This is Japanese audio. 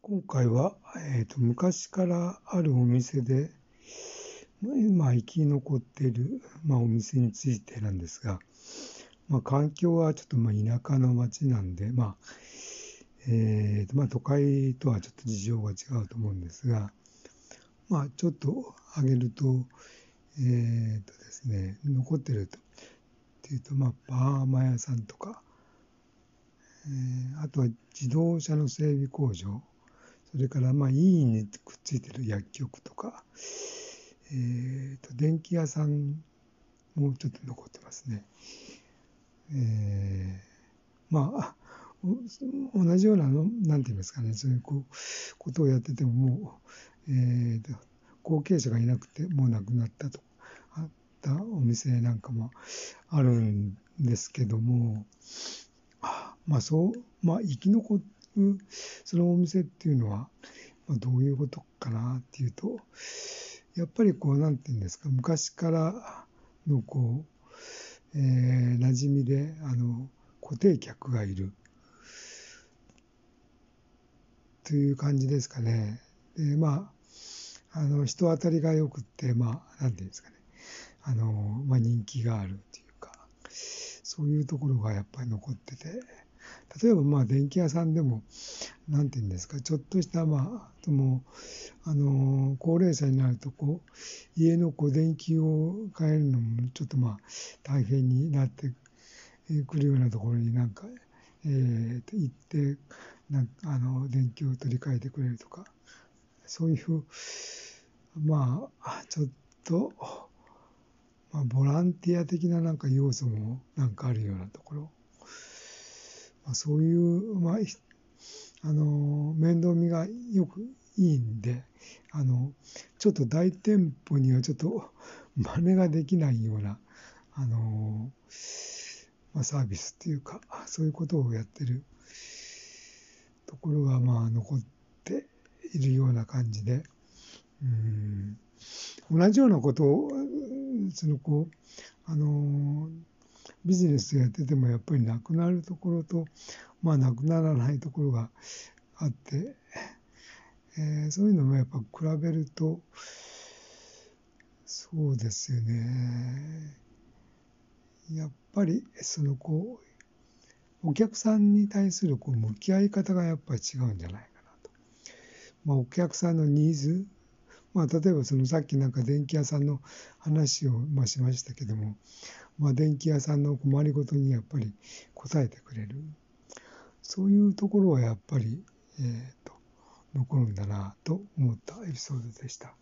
今回は、えーと、昔からあるお店で、まあ、生き残っている、まあ、お店についてなんですが、まあ、環境はちょっとまあ田舎の町なんで、まあえーとまあ、都会とはちょっと事情が違うと思うんですが、まあ、ちょっと挙げると、えーとですね、残ってると。っていうと、まあ、パーマ屋さんとか、えー、あとは自動車の整備工場、それからまあ医院にくっついてる薬局とか、えー、と電気屋さんもちょっと残ってますね。えー、まあ同じようなのなんて言いますかねそういうこうことをやっててももう、えー、と後継者がいなくてもう亡くなったとあったお店なんかもあるんですけどもまあそうまあ生き残ってそのお店っていうのは、まあ、どういうことかなっていうとやっぱりこうなんていうんですか昔からのこう、えー、馴染みであの固定客がいる。という感じですかね。でまああの人当たりがよくってまあなんていうんですかね。あの、まあ、人気があるっていうか。そういうところがやっぱり残ってて。例えばまあ電気屋さんでも何て言うんですかちょっとしたまあともあの高齢者になるとこう家のこう電気を変えるのもちょっとまあ大変になってくるようなところになんか、えー、行ってなんあの電気を取り替えてくれるとかそういうまあちょっと、まあ、ボランティア的ななんか要素もなんかあるようなところ。まあ、そういう、まあ、あの面倒見がよくいいんであのちょっと大店舗にはちょっと 真似ができないようなあの、まあ、サービスっていうかそういうことをやってるところがまあ残っているような感じで。うん。同じようなことをそのこうあのビジネスやっててもやっぱりなくなるところと、まあなくならないところがあって、えー、そういうのもやっぱ比べると、そうですよね。やっぱりそのこう、お客さんに対するこう向き合い方がやっぱり違うんじゃないかなと。まあ、お客さんのニーズ、まあ、例えばそのさっきなんか電気屋さんの話をまあしましたけども、まあ、電気屋さんの困りごとにやっぱり答えてくれるそういうところはやっぱり、えーと残るんだなと思ったエピソードでした。